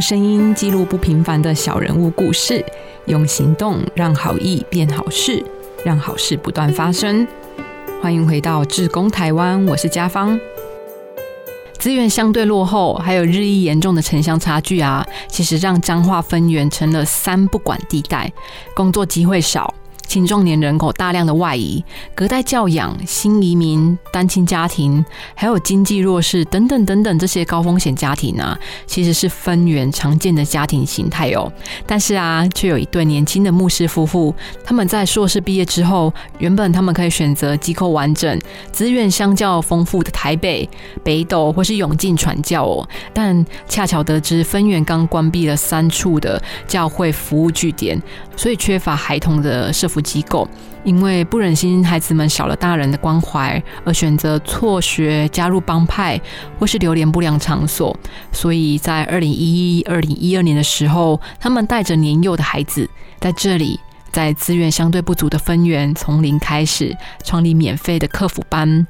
声音记录不平凡的小人物故事，用行动让好意变好事，让好事不断发生。欢迎回到志工台湾，我是家芳。资源相对落后，还有日益严重的城乡差距啊，其实让彰化分园成了三不管地带，工作机会少。青壮年人口大量的外移、隔代教养、新移民、单亲家庭，还有经济弱势等等等等这些高风险家庭啊，其实是分园常见的家庭形态哦。但是啊，却有一对年轻的牧师夫妇，他们在硕士毕业之后，原本他们可以选择机构完整、资源相较丰富的台北、北斗或是永进传教哦，但恰巧得知分园刚关闭了三处的教会服务据点，所以缺乏孩童的社机构因为不忍心孩子们少了大人的关怀，而选择辍学加入帮派或是流连不良场所，所以在二零一一、二零一二年的时候，他们带着年幼的孩子在这里，在资源相对不足的分园，从零开始创立免费的客服班。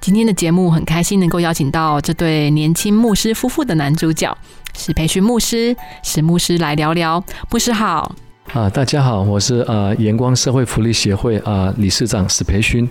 今天的节目很开心能够邀请到这对年轻牧师夫妇的男主角史培训牧师，史牧师来聊聊。牧师好。啊，大家好，我是呃阳光社会福利协会啊理事长史培勋。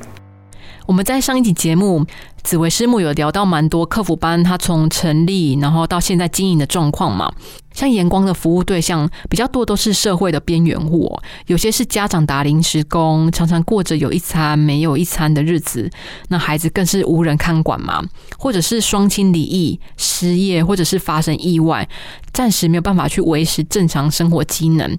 我们在上一集节目，紫薇师母有聊到蛮多客服班，他从成立然后到现在经营的状况嘛。像阳光的服务对象比较多，都是社会的边缘户，有些是家长打临时工，常常过着有一餐没有一餐的日子。那孩子更是无人看管嘛，或者是双亲离异、失业，或者是发生意外，暂时没有办法去维持正常生活机能。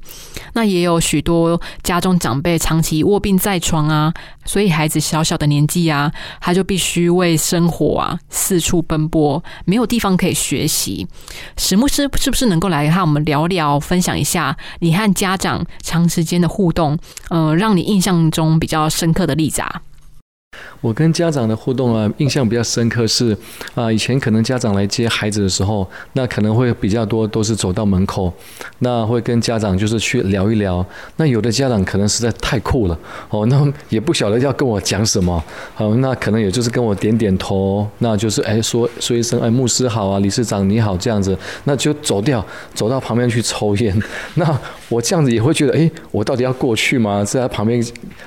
那也有许多家中长辈长期卧病在床啊，所以孩子小小的年纪啊，他就必须为生活啊四处奔波，没有地方可以学习。史牧师是不是能够？来和我们聊聊，分享一下你和家长长时间的互动，呃，让你印象中比较深刻的例子啊。我跟家长的互动啊，印象比较深刻是啊，以前可能家长来接孩子的时候，那可能会比较多都是走到门口，那会跟家长就是去聊一聊。那有的家长可能实在太酷了哦，那也不晓得要跟我讲什么，好，那可能也就是跟我点点头，那就是哎说说一声哎牧师好啊，理事长你好这样子，那就走掉，走到旁边去抽烟。那我这样子也会觉得哎，我到底要过去吗？在旁边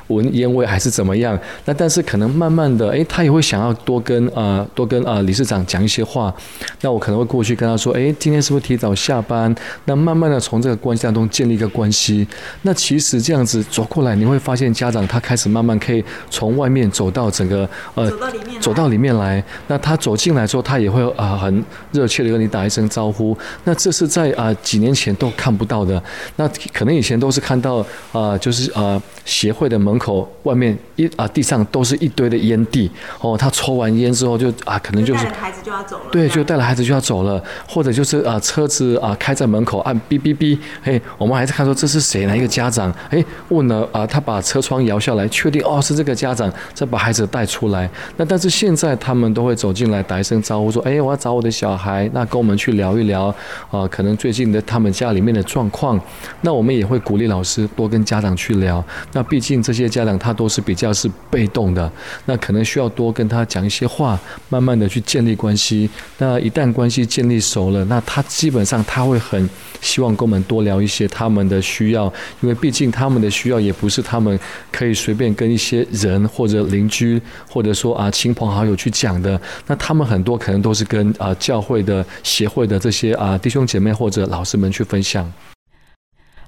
闻烟味还是怎么样？那但是可能。慢慢的，哎，他也会想要多跟啊，多跟啊理事长讲一些话。那我可能会过去跟他说，哎，今天是不是提早下班？那慢慢的从这个关系当中建立一个关系。那其实这样子走过来，你会发现家长他开始慢慢可以从外面走到整个呃走到里面，走到里面来。那他走进来之后，他也会啊很热切的跟你打一声招呼。那这是在啊几年前都看不到的。那可能以前都是看到啊，就是啊协会的门口外面一啊地上都是一堆。的烟蒂哦，他抽完烟之后就啊，可能就是孩子就要走了，对，就带了孩子就要走了，或者就是啊，车子啊开在门口按哔哔哔，嘿，我们还是看说这是谁哪一个家长？哎，问了啊，他把车窗摇下来，确定哦是这个家长，再把孩子带出来。那但是现在他们都会走进来打一声招呼，说哎，我要找我的小孩，那跟我们去聊一聊啊，可能最近的他们家里面的状况。那我们也会鼓励老师多跟家长去聊。那毕竟这些家长他都是比较是被动的。那可能需要多跟他讲一些话，慢慢的去建立关系。那一旦关系建立熟了，那他基本上他会很希望跟我们多聊一些他们的需要，因为毕竟他们的需要也不是他们可以随便跟一些人或者邻居或者说啊亲朋好友去讲的。那他们很多可能都是跟啊教会的协会的这些啊弟兄姐妹或者老师们去分享。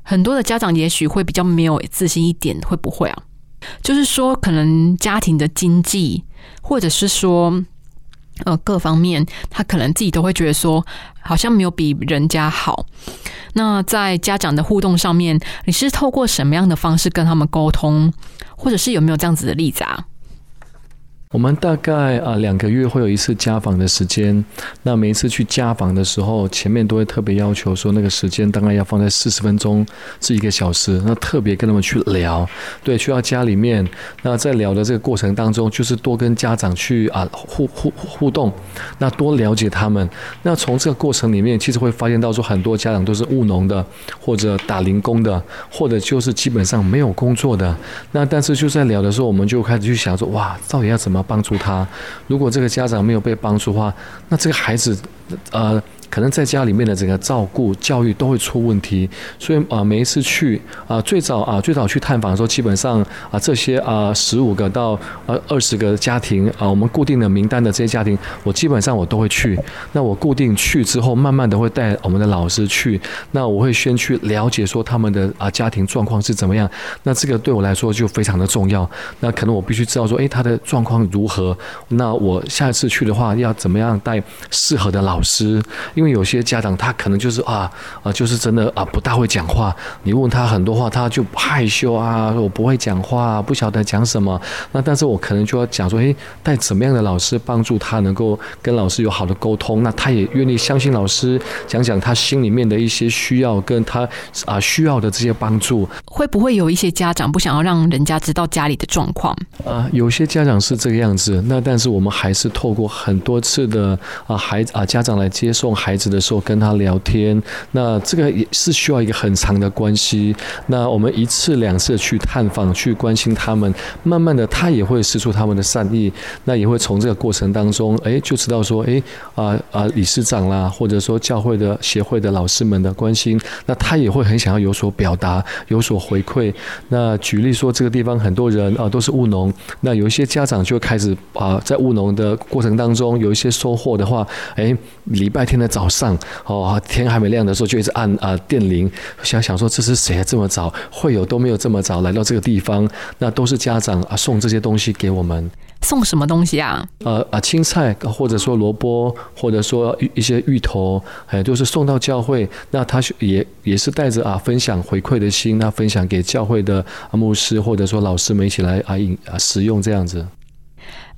很多的家长也许会比较没有自信一点，会不会啊？就是说，可能家庭的经济，或者是说，呃，各方面，他可能自己都会觉得说，好像没有比人家好。那在家长的互动上面，你是透过什么样的方式跟他们沟通，或者是有没有这样子的例子啊？我们大概啊两个月会有一次家访的时间，那每一次去家访的时候，前面都会特别要求说那个时间大概要放在四十分钟至一个小时，那特别跟他们去聊，对，去到家里面，那在聊的这个过程当中，就是多跟家长去啊互互互动，那多了解他们，那从这个过程里面，其实会发现到说很多家长都是务农的，或者打零工的，或者就是基本上没有工作的，那但是就在聊的时候，我们就开始去想说，哇，到底要怎么？帮助他，如果这个家长没有被帮助的话，那这个孩子，呃，可能在家里面的整个照顾、教育都会出问题。所以啊，每一次去啊，最早啊，最早去探访的时候，基本上啊，这些啊，十五个到呃二十个家庭啊，我们固定的名单的这些家庭，我基本上我都会去。那我固定去之后，慢慢的会带我们的老师去。那我会先去了解说他们的啊家庭状况是怎么样。那这个对我来说就非常的重要。那可能我必须知道说，诶，他的状况如何？那我下一次去的话，要怎么样带适合的老师？因有些家长他可能就是啊啊，就是真的啊不大会讲话。你问他很多话，他就害羞啊，我不会讲话，不晓得讲什么。那但是我可能就要讲说，诶，带怎么样的老师帮助他能够跟老师有好的沟通？那他也愿意相信老师，讲讲他心里面的一些需要，跟他啊需要的这些帮助。会不会有一些家长不想要让人家知道家里的状况？啊，有些家长是这个样子。那但是我们还是透过很多次的啊孩子啊家长来接送孩孩子的时候跟他聊天。那这个也是需要一个很长的关系。那我们一次两次去探访，去关心他们，慢慢的他也会施出他们的善意。那也会从这个过程当中，哎，就知道说，哎啊啊理事长啦，或者说教会的协会的老师们的关心。那他也会很想要有所表达，有所回馈。那举例说，这个地方很多人啊都是务农，那有一些家长就开始啊在务农的过程当中有一些收获的话，哎，礼拜天的早上哦天还没亮的时候就一直按啊电铃，想想说这是谁这么早会有都没有这么早来到这个地方，那都是家长啊送这些东西给我们。送什么东西啊？呃啊，青菜，或者说萝卜，或者说一一些芋头，哎，就是送到教会。那他也也是带着啊分享回馈的心，那分享给教会的牧师或者说老师们一起来啊饮啊食用这样子。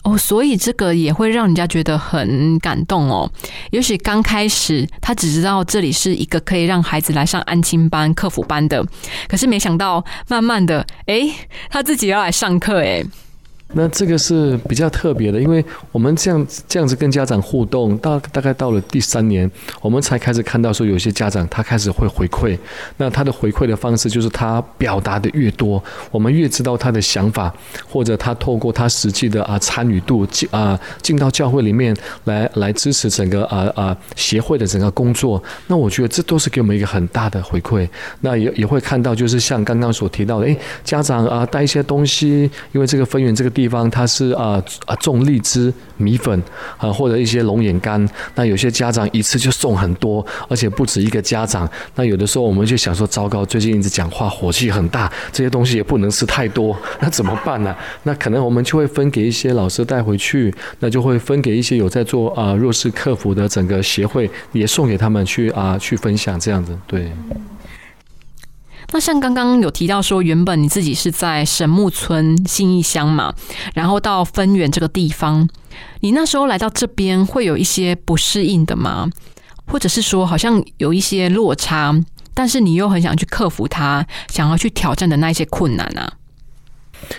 哦，所以这个也会让人家觉得很感动哦。也许刚开始他只知道这里是一个可以让孩子来上安亲班、客服班的，可是没想到慢慢的，哎，他自己要来上课，哎。那这个是比较特别的，因为我们这样这样子跟家长互动，大大概到了第三年，我们才开始看到说，有些家长他开始会回馈。那他的回馈的方式就是他表达的越多，我们越知道他的想法，或者他透过他实际的啊参与度进啊进到教会里面来来支持整个啊啊协会的整个工作。那我觉得这都是给我们一个很大的回馈。那也也会看到，就是像刚刚所提到的，诶，家长啊带一些东西，因为这个分园这个地。地方它是啊啊种荔枝米粉啊或者一些龙眼干，那有些家长一次就送很多，而且不止一个家长。那有的时候我们就想说，糟糕，最近一直讲话火气很大，这些东西也不能吃太多，那怎么办呢？那可能我们就会分给一些老师带回去，那就会分给一些有在做啊弱势客服的整个协会，也送给他们去啊去分享这样子，对。那像刚刚有提到说，原本你自己是在神木村新义乡嘛，然后到分园这个地方，你那时候来到这边会有一些不适应的吗？或者是说，好像有一些落差，但是你又很想去克服它，想要去挑战的那一些困难啊？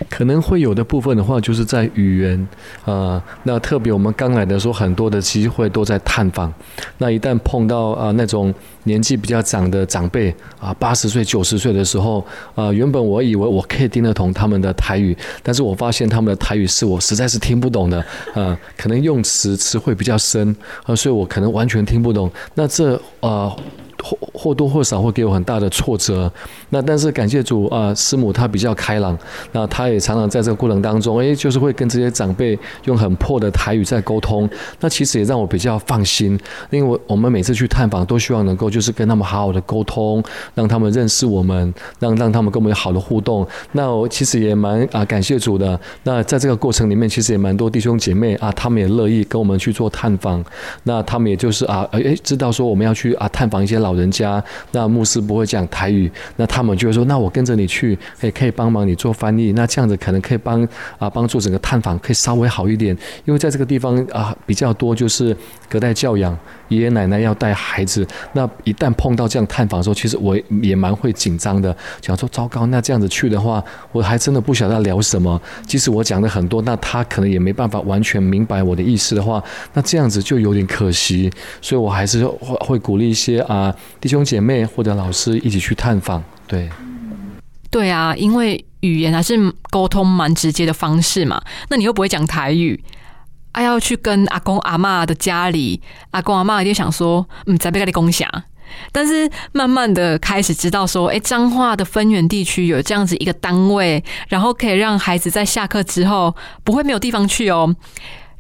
可能会有的部分的话，就是在语言啊，那特别我们刚来的时候，很多的机会都在探访。那一旦碰到啊那种年纪比较长的长辈啊，八十岁、九十岁的时候啊，原本我以为我可以听得懂他们的台语，但是我发现他们的台语是我实在是听不懂的啊，可能用词词汇比较深啊，所以我可能完全听不懂。那这啊。或或多或少会给我很大的挫折，那但是感谢主啊，师母她比较开朗，那她也常常在这个过程当中，哎，就是会跟这些长辈用很破的台语在沟通，那其实也让我比较放心，因为我们每次去探访都希望能够就是跟他们好好的沟通，让他们认识我们，让让他们跟我们有好的互动。那我其实也蛮啊感谢主的，那在这个过程里面，其实也蛮多弟兄姐妹啊，他们也乐意跟我们去做探访，那他们也就是啊，哎知道说我们要去啊探访一些老。人家那牧师不会讲台语，那他他们就会说：“那我跟着你去，可以可以帮忙你做翻译。”那这样子可能可以帮啊帮助整个探访可以稍微好一点，因为在这个地方啊比较多就是隔代教养，爷爷奶奶要带孩子。那一旦碰到这样探访的时候，其实我也蛮会紧张的，想说糟糕，那这样子去的话，我还真的不晓得聊什么。即使我讲的很多，那他可能也没办法完全明白我的意思的话，那这样子就有点可惜。所以我还是会会鼓励一些啊。弟兄姐妹或者老师一起去探访，对，对啊，因为语言还是沟通蛮直接的方式嘛。那你又不会讲台语啊要去跟阿公阿妈的家里，阿公阿妈一定想说，嗯，在被跟你共享。但是慢慢的开始知道说，哎，彰化的分园地区有这样子一个单位，然后可以让孩子在下课之后不会没有地方去哦。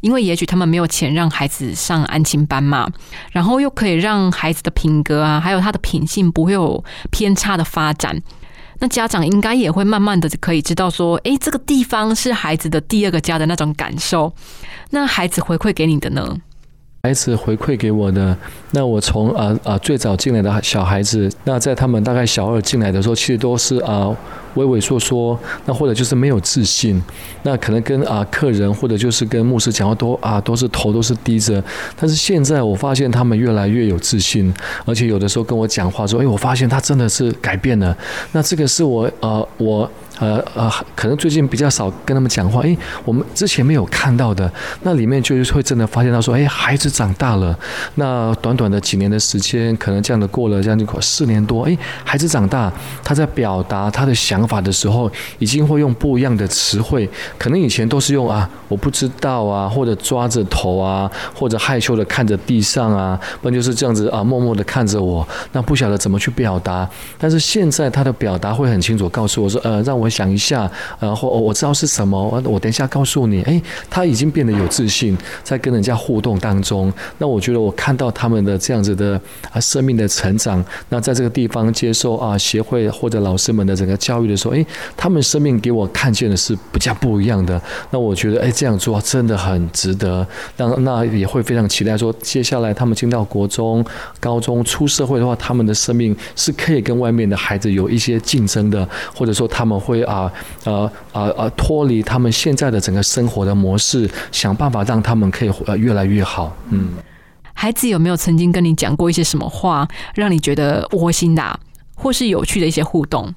因为也许他们没有钱让孩子上安亲班嘛，然后又可以让孩子的品格啊，还有他的品性不会有偏差的发展。那家长应该也会慢慢的可以知道说，诶，这个地方是孩子的第二个家的那种感受。那孩子回馈给你的呢？孩子回馈给我的，那我从啊啊最早进来的小孩子，那在他们大概小二进来的时候，其实都是啊。畏畏缩缩，那或者就是没有自信，那可能跟啊客人或者就是跟牧师讲话都啊都是头都是低着，但是现在我发现他们越来越有自信，而且有的时候跟我讲话说，哎，我发现他真的是改变了，那这个是我呃我。呃呃，可能最近比较少跟他们讲话，诶，我们之前没有看到的，那里面就是会真的发现到说，诶，孩子长大了，那短短的几年的时间，可能这样的过了这样就四年多，诶，孩子长大，他在表达他的想法的时候，已经会用不一样的词汇，可能以前都是用啊，我不知道啊，或者抓着头啊，或者害羞的看着地上啊，不然就是这样子啊，默默的看着我，那不晓得怎么去表达，但是现在他的表达会很清楚，告诉我说，呃，让我。我想一下，然后我知道是什么，我等一下告诉你。哎，他已经变得有自信，在跟人家互动当中。那我觉得我看到他们的这样子的啊生命的成长。那在这个地方接受啊协会或者老师们的整个教育的时候，哎，他们生命给我看见的是比较不一样的。那我觉得哎这样做真的很值得。那那也会非常期待说，接下来他们进到国中、高中、出社会的话，他们的生命是可以跟外面的孩子有一些竞争的，或者说他们会。啊，呃，呃，呃，脱离他们现在的整个生活的模式，想办法让他们可以呃越来越好。嗯，孩子有没有曾经跟你讲过一些什么话，让你觉得窝心的，或是有趣的一些互动？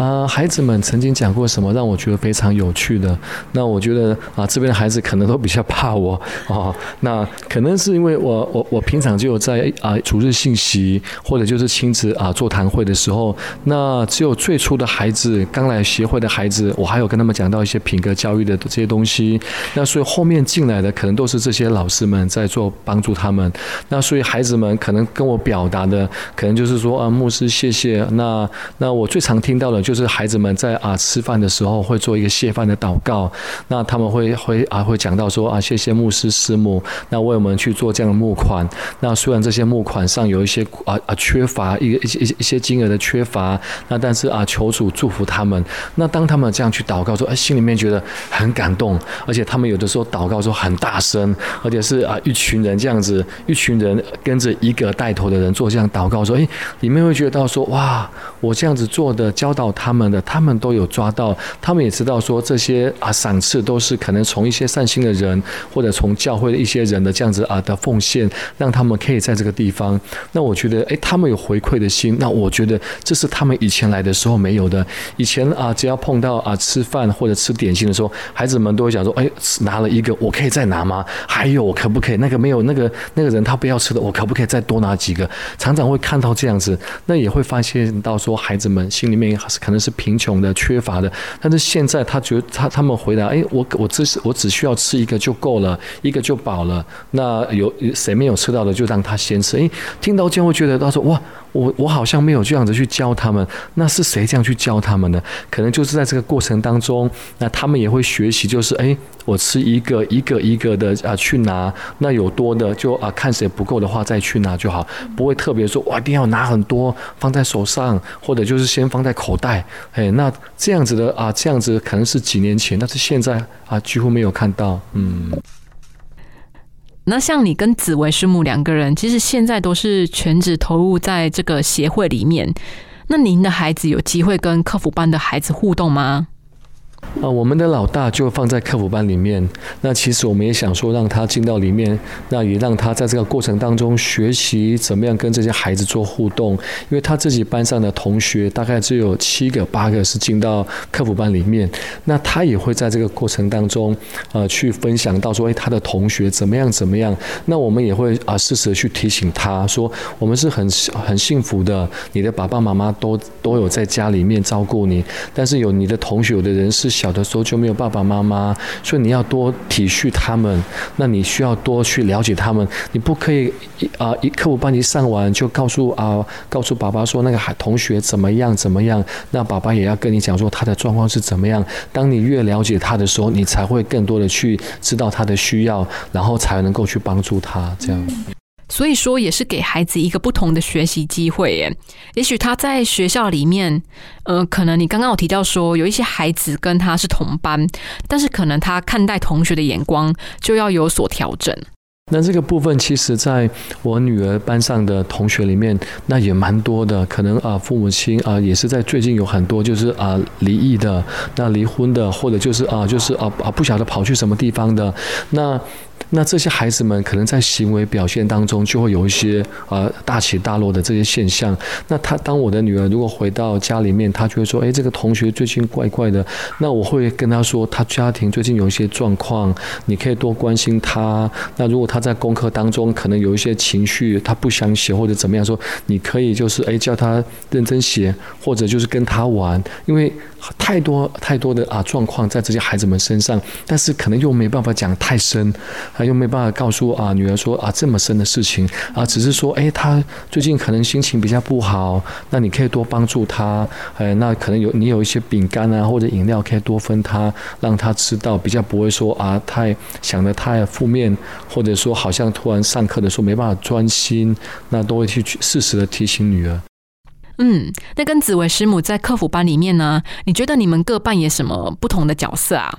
啊，孩子们曾经讲过什么让我觉得非常有趣的？那我觉得啊，这边的孩子可能都比较怕我啊。那可能是因为我我我平常就有在啊主日信息或者就是亲子啊座谈会的时候，那只有最初的孩子刚来协会的孩子，我还有跟他们讲到一些品格教育的这些东西。那所以后面进来的可能都是这些老师们在做帮助他们。那所以孩子们可能跟我表达的，可能就是说啊，牧师谢谢。那那我最常听到的。就就是孩子们在啊吃饭的时候会做一个谢饭的祷告，那他们会会啊会讲到说啊谢谢牧师师母，那为我们去做这样的募款。那虽然这些募款上有一些啊啊缺乏一个一些一些金额的缺乏，那但是啊求主祝福他们。那当他们这样去祷告说，哎心里面觉得很感动，而且他们有的时候祷告说很大声，而且是啊一群人这样子，一群人跟着一个带头的人做这样祷告说，哎里面会觉得到说哇我这样子做的教导。他们的他们都有抓到，他们也知道说这些啊赏赐都是可能从一些善心的人或者从教会的一些人的这样子啊的奉献，让他们可以在这个地方。那我觉得，哎，他们有回馈的心，那我觉得这是他们以前来的时候没有的。以前啊，只要碰到啊吃饭或者吃点心的时候，孩子们都会想说，哎，拿了一个，我可以再拿吗？还有，可不可以那个没有那个那个人他不要吃的，我可不可以再多拿几个？常常会看到这样子，那也会发现到说孩子们心里面。可能是贫穷的、缺乏的，但是现在他觉得他他们回答：哎，我我只是我只需要吃一个就够了，一个就饱了。那有谁没有吃到的，就让他先吃。哎，听到这样会觉得他说：哇，我我好像没有这样子去教他们。那是谁这样去教他们呢？可能就是在这个过程当中，那他们也会学习，就是哎，我吃一个一个一个的啊去拿，那有多的就啊看谁不够的话再去拿就好，不会特别说我一定要拿很多放在手上，或者就是先放在口袋。哎，那这样子的啊，这样子可能是几年前，但是现在啊，几乎没有看到。嗯，那像你跟紫薇师母两个人，其实现在都是全职投入在这个协会里面。那您的孩子有机会跟客服班的孩子互动吗？啊，我们的老大就放在客服班里面。那其实我们也想说，让他进到里面，那也让他在这个过程当中学习怎么样跟这些孩子做互动。因为他自己班上的同学大概只有七个、八个是进到客服班里面，那他也会在这个过程当中，呃，去分享到说，哎，他的同学怎么样怎么样。那我们也会啊，适时的去提醒他说，我们是很很幸福的，你的爸爸妈妈都都有在家里面照顾你，但是有你的同学，有的人是。小的时候就没有爸爸妈妈，所以你要多体恤他们。那你需要多去了解他们，你不可以一啊一课我班一上完就告诉啊告诉爸爸说那个孩同学怎么样怎么样，那爸爸也要跟你讲说他的状况是怎么样。当你越了解他的时候，你才会更多的去知道他的需要，然后才能够去帮助他这样。所以说，也是给孩子一个不同的学习机会耶。也许他在学校里面，呃，可能你刚刚有提到说，有一些孩子跟他是同班，但是可能他看待同学的眼光就要有所调整。那这个部分，其实在我女儿班上的同学里面，那也蛮多的。可能啊，父母亲啊，也是在最近有很多就是啊离异的，那离婚的，或者就是啊，就是啊啊不晓得跑去什么地方的。那那这些孩子们可能在行为表现当中就会有一些呃大起大落的这些现象。那他当我的女儿如果回到家里面，她就会说：“哎，这个同学最近怪怪的。”那我会跟她说：“他家庭最近有一些状况，你可以多关心他。那如果他在功课当中可能有一些情绪，他不想写或者怎么样，说你可以就是哎叫他认真写，或者就是跟他玩，因为太多太多的啊状况在这些孩子们身上，但是可能又没办法讲太深。”他又没办法告诉啊女儿说啊这么深的事情啊，只是说哎，他最近可能心情比较不好，那你可以多帮助他，哎，那可能有你有一些饼干啊或者饮料可以多分他，让他吃到，比较不会说啊太想的太负面，或者说好像突然上课的时候没办法专心，那都会去适时的提醒女儿。嗯，那跟紫薇师母在客服班里面呢，你觉得你们各扮演什么不同的角色啊？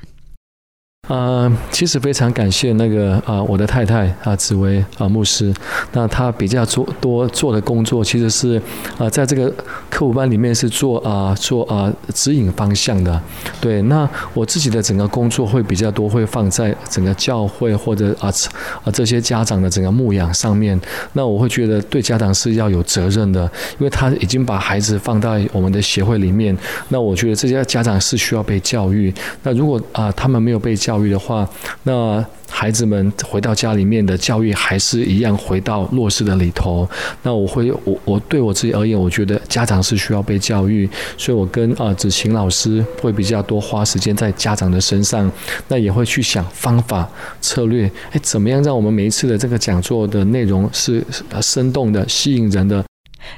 呃，其实非常感谢那个啊，我的太太啊，紫薇啊，牧师。那她比较做多做的工作，其实是啊，在这个客户班里面是做啊做啊指引方向的。对，那我自己的整个工作会比较多，会放在整个教会或者啊啊这些家长的整个牧养上面。那我会觉得对家长是要有责任的，因为他已经把孩子放在我们的协会里面。那我觉得这些家长是需要被教育。那如果啊他们没有被教，教育的话，那孩子们回到家里面的教育还是一样回到弱势的里头。那我会，我我对我自己而言，我觉得家长是需要被教育，所以我跟啊子晴老师会比较多花时间在家长的身上，那也会去想方法策略，哎，怎么样让我们每一次的这个讲座的内容是生动的、吸引人的。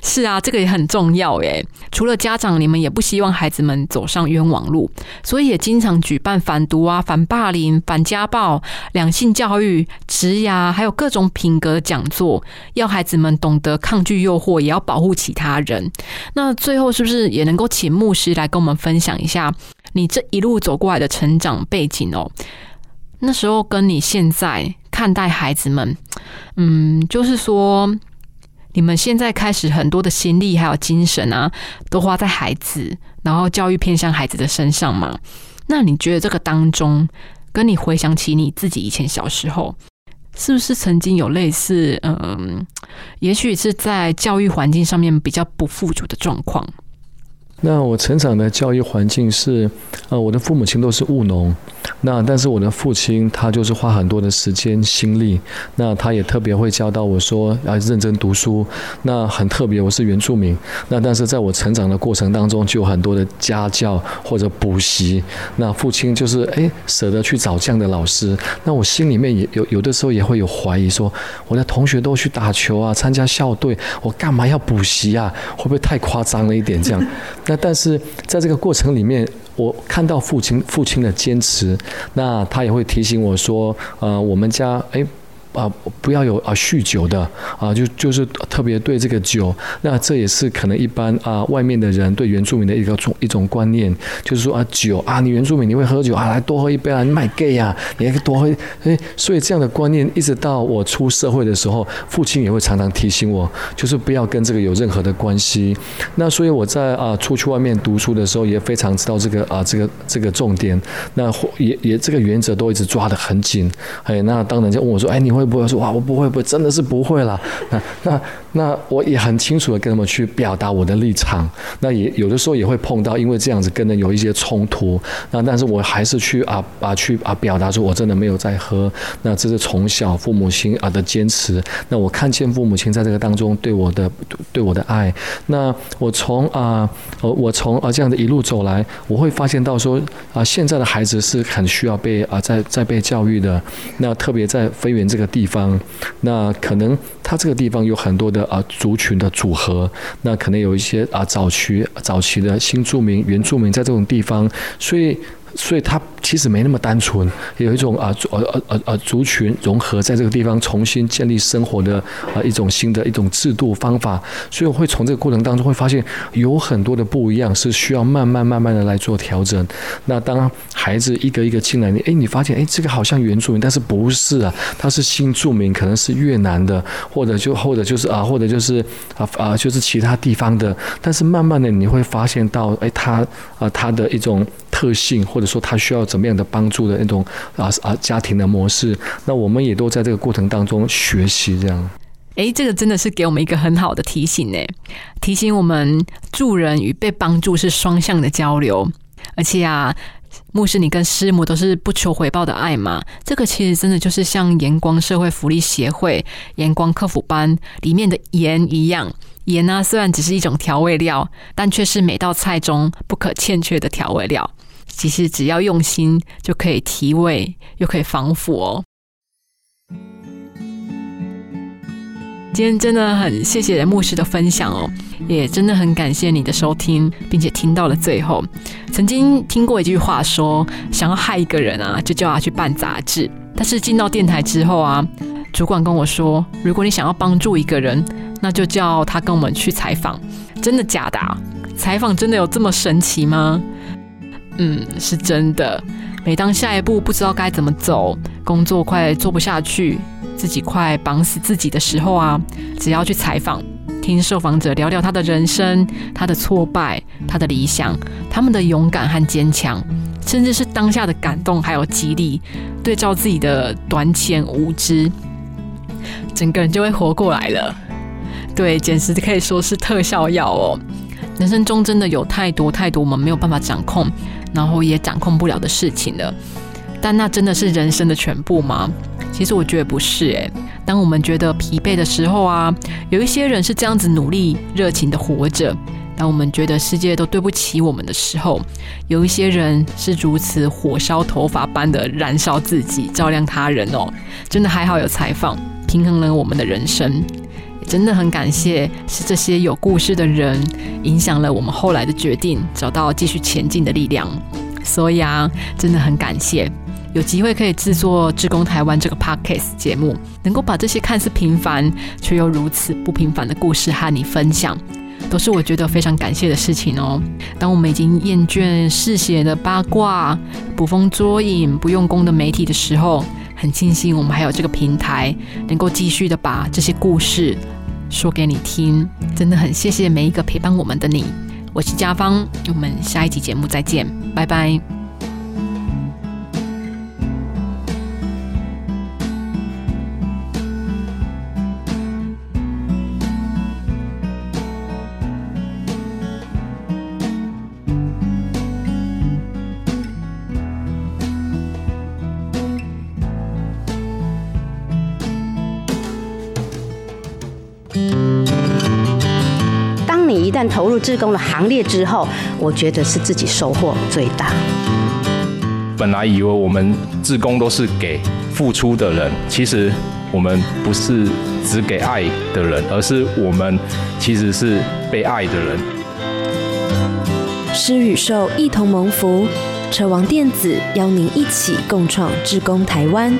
是啊，这个也很重要诶。除了家长，你们也不希望孩子们走上冤枉路，所以也经常举办反毒啊、反霸凌、反家暴、两性教育、职涯，还有各种品格讲座，要孩子们懂得抗拒诱惑，也要保护其他人。那最后是不是也能够请牧师来跟我们分享一下你这一路走过来的成长背景哦？那时候跟你现在看待孩子们，嗯，就是说。你们现在开始很多的心力还有精神啊，都花在孩子，然后教育偏向孩子的身上嘛？那你觉得这个当中，跟你回想起你自己以前小时候，是不是曾经有类似，嗯，也许是在教育环境上面比较不富足的状况？那我成长的教育环境是，呃，我的父母亲都是务农，那但是我的父亲他就是花很多的时间心力，那他也特别会教导我说要认真读书，那很特别，我是原住民，那但是在我成长的过程当中就有很多的家教或者补习，那父亲就是哎舍得去找这样的老师，那我心里面也有有的时候也会有怀疑说，我的同学都去打球啊，参加校队，我干嘛要补习啊？会不会太夸张了一点这样？但是在这个过程里面，我看到父亲父亲的坚持，那他也会提醒我说，呃，我们家哎。啊，不要有啊酗酒的啊，就就是特别对这个酒，那这也是可能一般啊外面的人对原住民的一个一种观念，就是说啊酒啊，你原住民你会喝酒啊，来多喝一杯啊，你买 gay 呀，你还多喝，哎，所以这样的观念一直到我出社会的时候，父亲也会常常提醒我，就是不要跟这个有任何的关系。那所以我在啊出去外面读书的时候，也非常知道这个啊这个这个重点，那也也这个原则都一直抓得很紧。哎，那当人家问我说，哎，你会？会不会？说哇，我不会，不会，真的是不会啦。那那那我也很清楚的跟他们去表达我的立场。那也有的时候也会碰到，因为这样子跟人有一些冲突。那但是我还是去啊啊去啊表达说，我真的没有在喝。那这是从小父母亲啊的坚持。那我看见父母亲在这个当中对我的对我的爱。那我从啊我我从啊这样的一路走来，我会发现到说啊现在的孩子是很需要被啊在在被教育的。那特别在飞原这个地方，那可能它这个地方有很多的啊族群的组合，那可能有一些啊早期早期的新住民、原住民在这种地方，所以。所以它其实没那么单纯，有一种啊族呃呃呃族群融合在这个地方重新建立生活的啊一种新的一种制度方法，所以我会从这个过程当中会发现有很多的不一样，是需要慢慢慢慢的来做调整。那当孩子一个一个进来，你哎你发现哎这个好像原住民，但是不是啊，他是新住民，可能是越南的，或者就或者就是啊或者就是啊啊就是其他地方的，但是慢慢的你会发现到哎他啊他的一种特性或者说他需要怎么样的帮助的那种啊啊家庭的模式，那我们也都在这个过程当中学习这样。哎，这个真的是给我们一个很好的提醒呢，提醒我们助人与被帮助是双向的交流，而且啊，牧师你跟师母都是不求回报的爱嘛，这个其实真的就是像阳光社会福利协会、阳光客服班里面的盐一样，盐呢虽然只是一种调味料，但却是每道菜中不可欠缺的调味料。其实只要用心，就可以提味，又可以防腐哦。今天真的很谢谢牧师的分享哦，也真的很感谢你的收听，并且听到了最后。曾经听过一句话说，想要害一个人啊，就叫他去办杂志。但是进到电台之后啊，主管跟我说，如果你想要帮助一个人，那就叫他跟我们去采访。真的假的？采访真的有这么神奇吗？嗯，是真的。每当下一步不知道该怎么走，工作快做不下去，自己快绑死自己的时候啊，只要去采访，听受访者聊聊他的人生、他的挫败、他的理想、他们的勇敢和坚强，甚至是当下的感动还有激励，对照自己的短浅无知，整个人就会活过来了。对，简直可以说是特效药哦。人生中真的有太多太多我们没有办法掌控。然后也掌控不了的事情了，但那真的是人生的全部吗？其实我觉得不是诶。当我们觉得疲惫的时候啊，有一些人是这样子努力、热情的活着；当我们觉得世界都对不起我们的时候，有一些人是如此火烧头发般的燃烧自己，照亮他人哦。真的还好有采访，平衡了我们的人生。真的很感谢，是这些有故事的人影响了我们后来的决定，找到继续前进的力量。所以啊，真的很感谢有机会可以制作《志工台湾》这个 podcast 节目，能够把这些看似平凡却又如此不平凡的故事和你分享，都是我觉得非常感谢的事情哦。当我们已经厌倦嗜血的八卦、捕风捉影、不用功的媒体的时候，很庆幸我们还有这个平台，能够继续的把这些故事说给你听。真的很谢谢每一个陪伴我们的你。我是嘉芳，我们下一集节目再见，拜拜。投入志工的行列之后，我觉得是自己收获最大。本来以为我们志工都是给付出的人，其实我们不是只给爱的人，而是我们其实是被爱的人。施与受一同蒙福，车王电子邀您一起共创志工台湾。